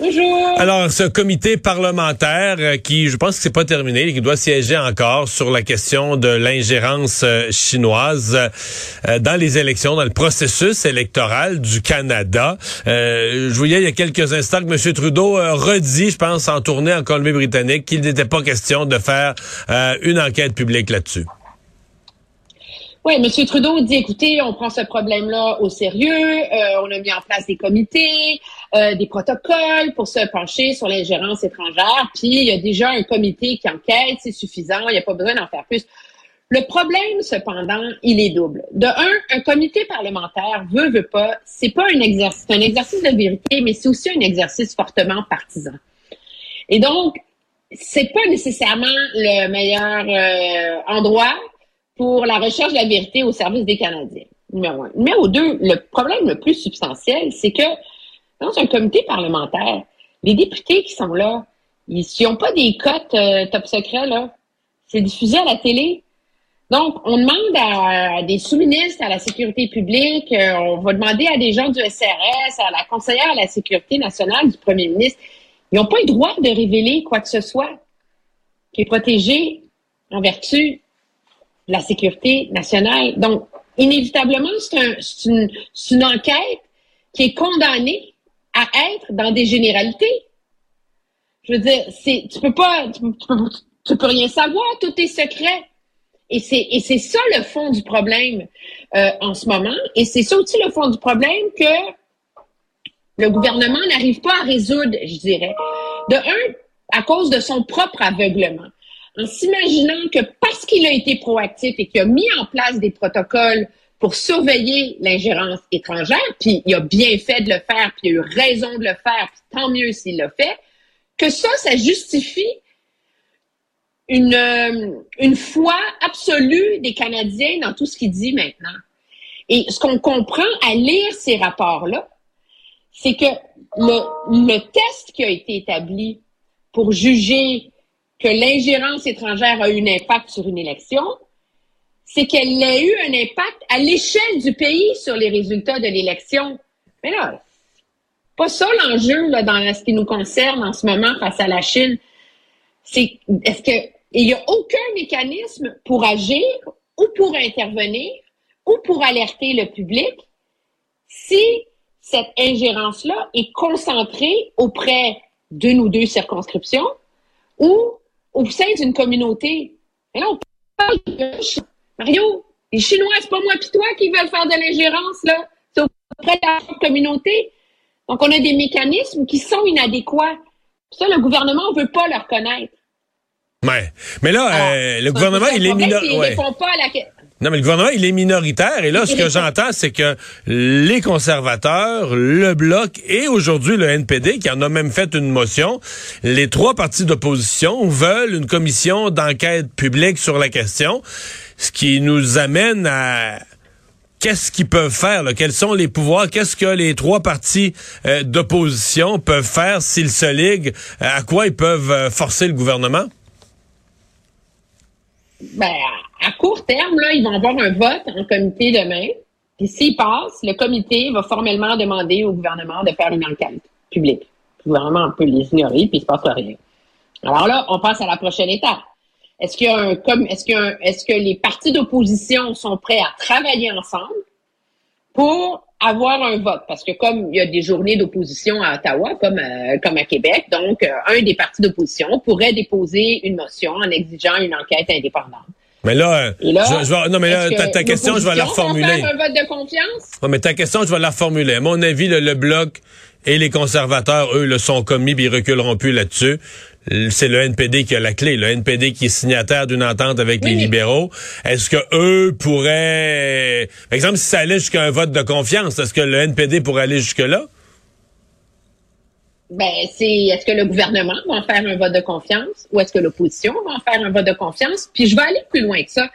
Bonjour. Alors, ce comité parlementaire euh, qui, je pense que c'est pas terminé, qui doit siéger encore sur la question de l'ingérence euh, chinoise euh, dans les élections, dans le processus électoral du Canada. Euh, je voyais il y a quelques instants que M. Trudeau redit, je pense, en tournée en Colombie-Britannique, qu'il n'était pas question de faire euh, une enquête publique là-dessus. Oui, M. Trudeau dit, écoutez, on prend ce problème-là au sérieux, euh, on a mis en place des comités, euh, des protocoles pour se pencher sur l'ingérence étrangère, puis il y a déjà un comité qui enquête, c'est suffisant, il n'y a pas besoin d'en faire plus. Le problème, cependant, il est double. De un, un comité parlementaire veut, veut pas, c'est pas un exercice, un exercice de vérité, mais c'est aussi un exercice fortement partisan. Et donc, c'est pas nécessairement le meilleur euh, endroit pour la recherche de la vérité au service des Canadiens. Numéro un. Numéro deux, le problème le plus substantiel, c'est que dans un comité parlementaire, les députés qui sont là, ils n'ont pas des cotes euh, top secret, là. C'est diffusé à la télé. Donc, on demande à, des sous-ministres à la sécurité publique, euh, on va demander à des gens du SRS, à la conseillère à la sécurité nationale du premier ministre. Ils n'ont pas le droit de révéler quoi que ce soit qui est protégé en vertu de la sécurité nationale. Donc, inévitablement, c'est un, c'est une, c'est une enquête qui est condamnée à être dans des généralités. Je veux dire, c'est, tu peux pas, tu, peux- rien savoir, tout est secret. Et c'est, et c'est ça le fond du problème euh, en ce moment. Et c'est ça aussi le fond du problème que le gouvernement n'arrive pas à résoudre, je dirais. De un, à cause de son propre aveuglement. En s'imaginant que parce qu'il a été proactif et qu'il a mis en place des protocoles pour surveiller l'ingérence étrangère, puis il a bien fait de le faire, puis il a eu raison de le faire, puis tant mieux s'il l'a fait, que ça, ça justifie une, euh, une foi absolue des Canadiens dans tout ce qu'il dit maintenant. Et ce qu'on comprend à lire ces rapports-là, c'est que le, le test qui a été établi pour juger que l'ingérence étrangère a eu un impact sur une élection, c'est qu'elle a eu un impact à l'échelle du pays sur les résultats de l'élection. Mais là, pas ça l'enjeu dans ce qui nous concerne en ce moment face à la Chine. C'est est-ce que il n'y a aucun mécanisme pour agir ou pour intervenir ou pour alerter le public si cette ingérence-là est concentrée auprès d'une ou deux circonscriptions ou au sein d'une communauté? Et là, on parle de Mario, les Chinois, c'est pas moi pis toi qui veulent faire de l'ingérence, là. C'est auprès de la communauté. Donc, on a des mécanismes qui sont inadéquats. Ça, le gouvernement veut pas le reconnaître. Ouais. Mais là, Alors, euh, le gouvernement, il est ouais. que- Non, mais le gouvernement, il est minoritaire. Et là, ce que j'entends, c'est que les conservateurs, le Bloc et aujourd'hui le NPD, qui en a même fait une motion, les trois partis d'opposition veulent une commission d'enquête publique sur la question, ce qui nous amène à qu'est-ce qu'ils peuvent faire, quels sont les pouvoirs, qu'est-ce que les trois partis euh, d'opposition peuvent faire s'ils se liguent, à quoi ils peuvent euh, forcer le gouvernement? ben, à court terme, là, ils vont avoir un vote en comité demain. Puis s'il passe, le comité va formellement demander au gouvernement de faire une enquête publique. Le gouvernement peut les ignorer, puis il se passe rien. Alors là, on passe à la prochaine étape. Est-ce qu'il y a un comme est-ce qu'il y a un- est-ce que les partis d'opposition sont prêts à travailler ensemble pour avoir un vote? Parce que comme il y a des journées d'opposition à Ottawa, comme, euh, comme à Québec, donc euh, un des partis d'opposition pourrait déposer une motion en exigeant une enquête indépendante. Mais là, euh, là, je- je vais- non, mais là, ta, ta question, je vais la reformuler. un vote de confiance? Ouais, mais ta question, je vais la reformuler. À mon avis, le, le Bloc et les conservateurs, eux, le sont commis, puis ils reculeront plus là-dessus. C'est le NPD qui a la clé. Le NPD qui est signataire d'une entente avec Oui, les libéraux. Est-ce que eux pourraient... Par exemple, si ça allait jusqu'à un vote de confiance, est-ce que le NPD pourrait aller jusque-là? Ben, c'est est-ce que le gouvernement va en faire un vote de confiance ou est-ce que l'opposition va en faire un vote de confiance? Puis je vais aller plus loin que ça.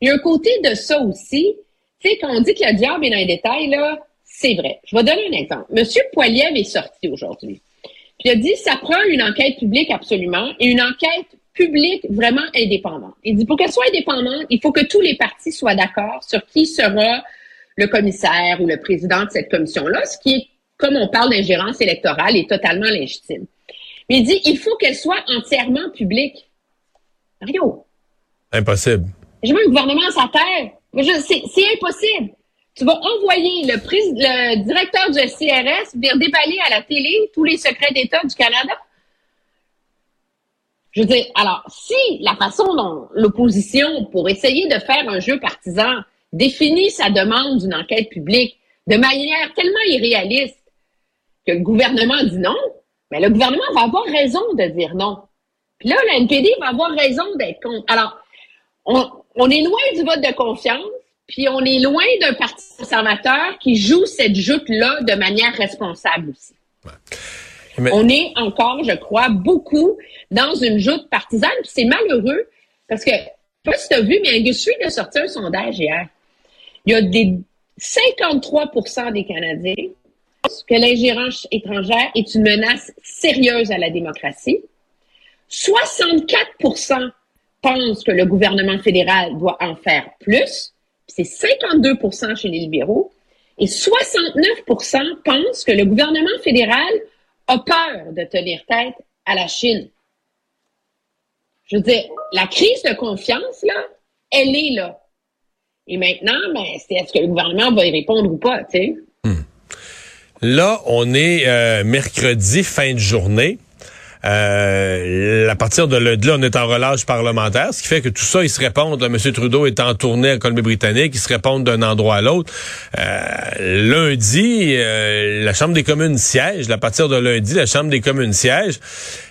Il y a un côté de ça aussi. Tu sais, quand on dit que le diable est dans les détails, là, c'est vrai. Je vais donner un exemple. Monsieur Poiliev est sorti aujourd'hui. Puis il a dit, ça prend une enquête publique absolument, et une enquête publique vraiment indépendante. Il dit, pour qu'elle soit indépendante, il faut que tous les partis soient d'accord sur qui sera le commissaire ou le président de cette commission-là, ce qui est, comme on parle d'ingérence électorale, est totalement légitime. Mais il dit, il faut qu'elle soit entièrement publique. Mario. Impossible. Je veux un gouvernement à sa terre. C'est impossible. Tu vas envoyer le, le directeur du CRS venir déballer à la télé tous les secrets d'État du Canada? Je veux dire, alors, si la façon dont l'opposition, pour essayer de faire un jeu partisan, définit sa demande d'une enquête publique de manière tellement irréaliste que le gouvernement dit non, mais le gouvernement va avoir raison de dire non. Puis là, la NPD va avoir raison d'être contre. Alors, on, on est loin du vote de confiance, puis on est loin d'un parti conservateur qui joue cette joute-là de manière responsable aussi. On est encore, je crois, beaucoup dans une joute partisane, puis c'est malheureux parce que, je sais pas si tu as vu, mais Angus Reid a sorti un sondage hier. Il y a des 53% des Canadiens que l'ingérence étrangère est une menace sérieuse à la démocratie. 64% pensent que le gouvernement fédéral doit en faire plus. C'est 52% chez les libéraux. Et 69% pensent que le gouvernement fédéral a peur de tenir tête à la Chine. Je veux dire, la crise de confiance, là, elle est là. Et maintenant, ben, c'est est-ce que le gouvernement va y répondre ou pas? Hmm. Là, on est euh, mercredi, fin de journée. Euh, à partir de lundi, là, on est en relâche parlementaire, ce qui fait que tout ça, ils se répondent. M. Trudeau est en tournée en Colombie-Britannique, ils se répondent d'un endroit à l'autre. Euh, lundi, euh, la Chambre des communes siège. À partir de lundi, la Chambre des communes siège.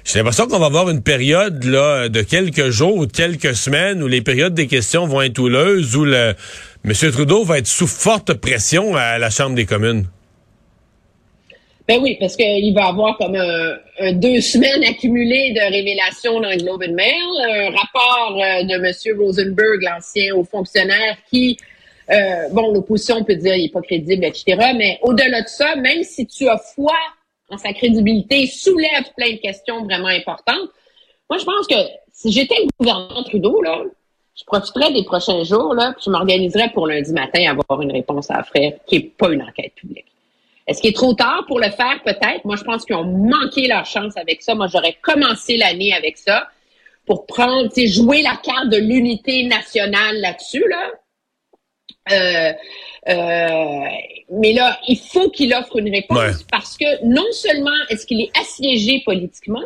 J'ai l'impression qu'on va avoir une période là de quelques jours ou quelques semaines où les périodes des questions vont être houleuses, où le M. Trudeau va être sous forte pression à la Chambre des communes. Ben oui, parce qu'il va avoir comme un, deux semaines accumulées de révélations dans le Globe and Mail, un rapport euh, de M. Rosenberg, l'ancien haut fonctionnaire, qui, euh, bon, l'opposition peut dire il n'est pas crédible, etc. Mais au-delà de ça, même si tu as foi en sa crédibilité, soulève plein de questions vraiment importantes. Moi, je pense que si j'étais le gouvernement Trudeau, là, je profiterais des prochains jours, là, puis je m'organiserais pour lundi matin avoir une réponse à offrir qui n'est pas une enquête publique. Est-ce qu'il est trop tard pour le faire? Peut-être. Moi, je pense qu'ils ont manqué leur chance avec ça. Moi, j'aurais commencé l'année avec ça pour prendre, tu jouer la carte de l'unité nationale là-dessus, là. Euh, euh, mais là, il faut qu'il offre une réponse parce que non seulement est-ce qu'il est assiégé politiquement,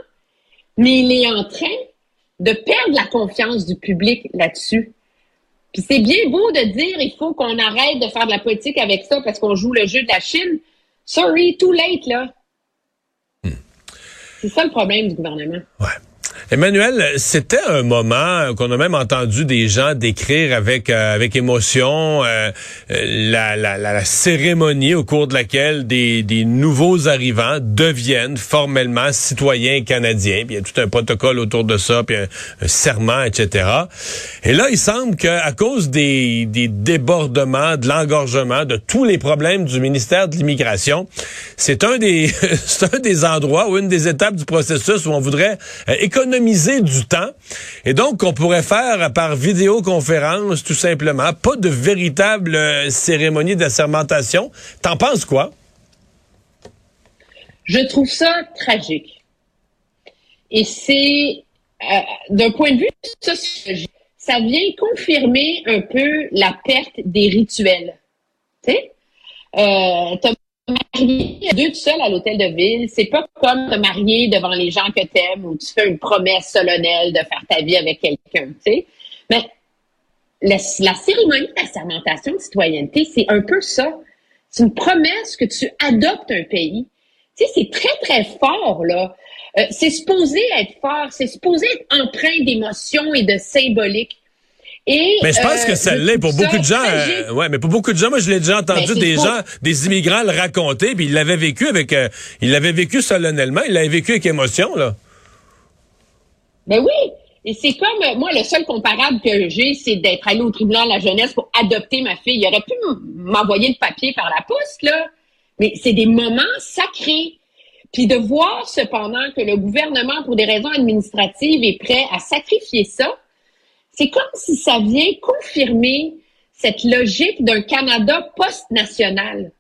mais il est en train de perdre la confiance du public là-dessus. Puis c'est bien beau de dire il faut qu'on arrête de faire de la politique avec ça parce qu'on joue le jeu de la Chine, Sorry, too late, là. Hmm. C'est ça le problème du gouvernement. Ouais. Emmanuel, c'était un moment qu'on a même entendu des gens décrire avec euh, avec émotion euh, la, la, la, cérémonie au cours de laquelle des, des nouveaux arrivants deviennent formellement citoyens canadiens. Puis il y a tout un protocole autour de ça, puis un, serment, etc. Et là, il semble qu'à cause des, des débordements, de l'engorgement, de tous les problèmes du ministère de l'immigration, c'est un des c'est un des endroits ou une des étapes du processus où on voudrait euh, économiser du temps. Et donc, on pourrait faire par vidéoconférence, tout simplement, pas de véritable euh, cérémonie d'assermentation. T'en penses quoi? Je trouve ça tragique. Et c'est, euh, d'un point de vue sociologique, ça vient confirmer un peu la perte des rituels. Tu sais? Euh, marier deux seuls à l'hôtel de ville, c'est pas comme te marier devant les gens que t'aimes ou tu fais une promesse solennelle de faire ta vie avec quelqu'un, tu sais. Mais la, cérémonie d'assermentation de citoyenneté, c'est un peu ça. C'est une promesse que tu adoptes un pays. Tu c'est très, très fort, là. Euh, c'est supposé être fort, c'est supposé être empreint d'émotion et de symbolique mais je pense que ça euh, l'est pour beaucoup de gens. Euh, ouais, mais pour beaucoup de gens, moi je l'ai déjà entendu des gens, des immigrants le raconter, puis ils l'avaient vécu avec, euh, ils l'avaient vécu solennellement, ils l'avaient vécu avec émotion là. Ben oui. Et c'est comme, moi, le seul comparable que j'ai, c'est d'être allé au tribunal de la jeunesse pour adopter ma fille. Il aurait pu m'envoyer le papier par la poste, là. Mais c'est des moments sacrés. Puis de voir cependant que le gouvernement, pour des raisons administratives, est prêt à sacrifier ça, c'est comme si ça vient confirmer cette logique d'un Canada post-national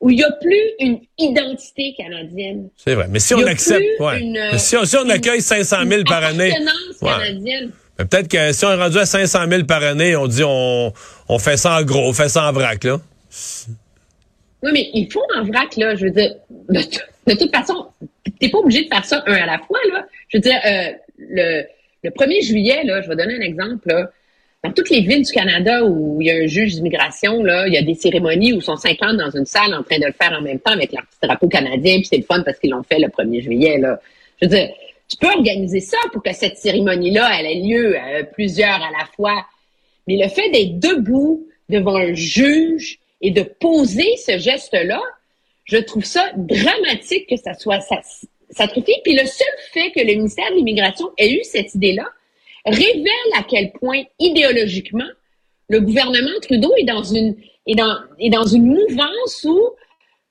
où il n'y a plus une identité canadienne. C'est vrai. Mais si on accepte, ouais. si, on, si, on, accueille 500 000 par année. canadienne. Peut-être que si on est rendu à 500 000 par année, on dit on, on fait ça en gros, on fait ça en vrac, là. Oui, mais il faut en vrac, là. Je veux dire, de, toute façon, t'es pas obligé de faire ça un à la fois, là. Je veux dire, euh, le, le 1er juillet, je vais donner un exemple. Dans toutes les villes du Canada où il y a un juge d'immigration, il y a des cérémonies où ils sont 50 dans une salle en train de le faire en même temps avec leur petit drapeau canadien, puis c'est le fun parce qu'ils l'ont fait le 1er juillet. Je veux dire, tu peux organiser ça pour que cette cérémonie-là, ait lieu euh, plusieurs à la fois. Mais le fait d'être debout devant un juge et de poser ce geste-là, je trouve ça dramatique que ça soit sacrifié. Puis le seul fait que le ministère de l'Immigration ait eu cette idée-là révèle à quel point idéologiquement le gouvernement Trudeau est dans une mouvance où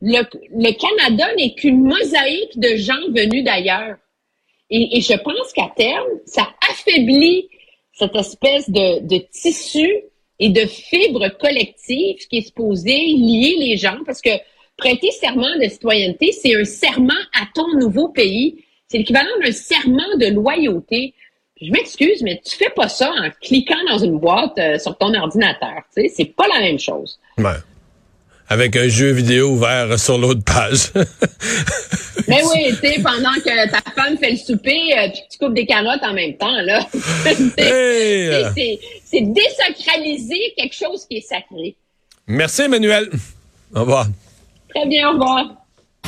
le, Canada n'est qu'une mosaïque de gens venus d'ailleurs. Et, je pense qu'à terme, ça affaiblit cette espèce de, de tissu et de fibre collective qui est supposé lier les gens parce que prêter serment de citoyenneté, c'est un serment à ton nouveau pays. C'est l'équivalent d'un serment de loyauté. Je m'excuse, mais tu fais pas ça en cliquant dans une boîte euh, sur ton ordinateur. Tu sais, c'est pas la même chose. Ouais. Avec un jeu vidéo ouvert sur l'autre page. mais oui, tu sais, pendant que ta femme fait le souper, euh, puis tu coupes des carottes en même temps, là. c'est désacraliser quelque chose qui est sacré. Merci, Emmanuel. Au revoir. Très bien, au revoir.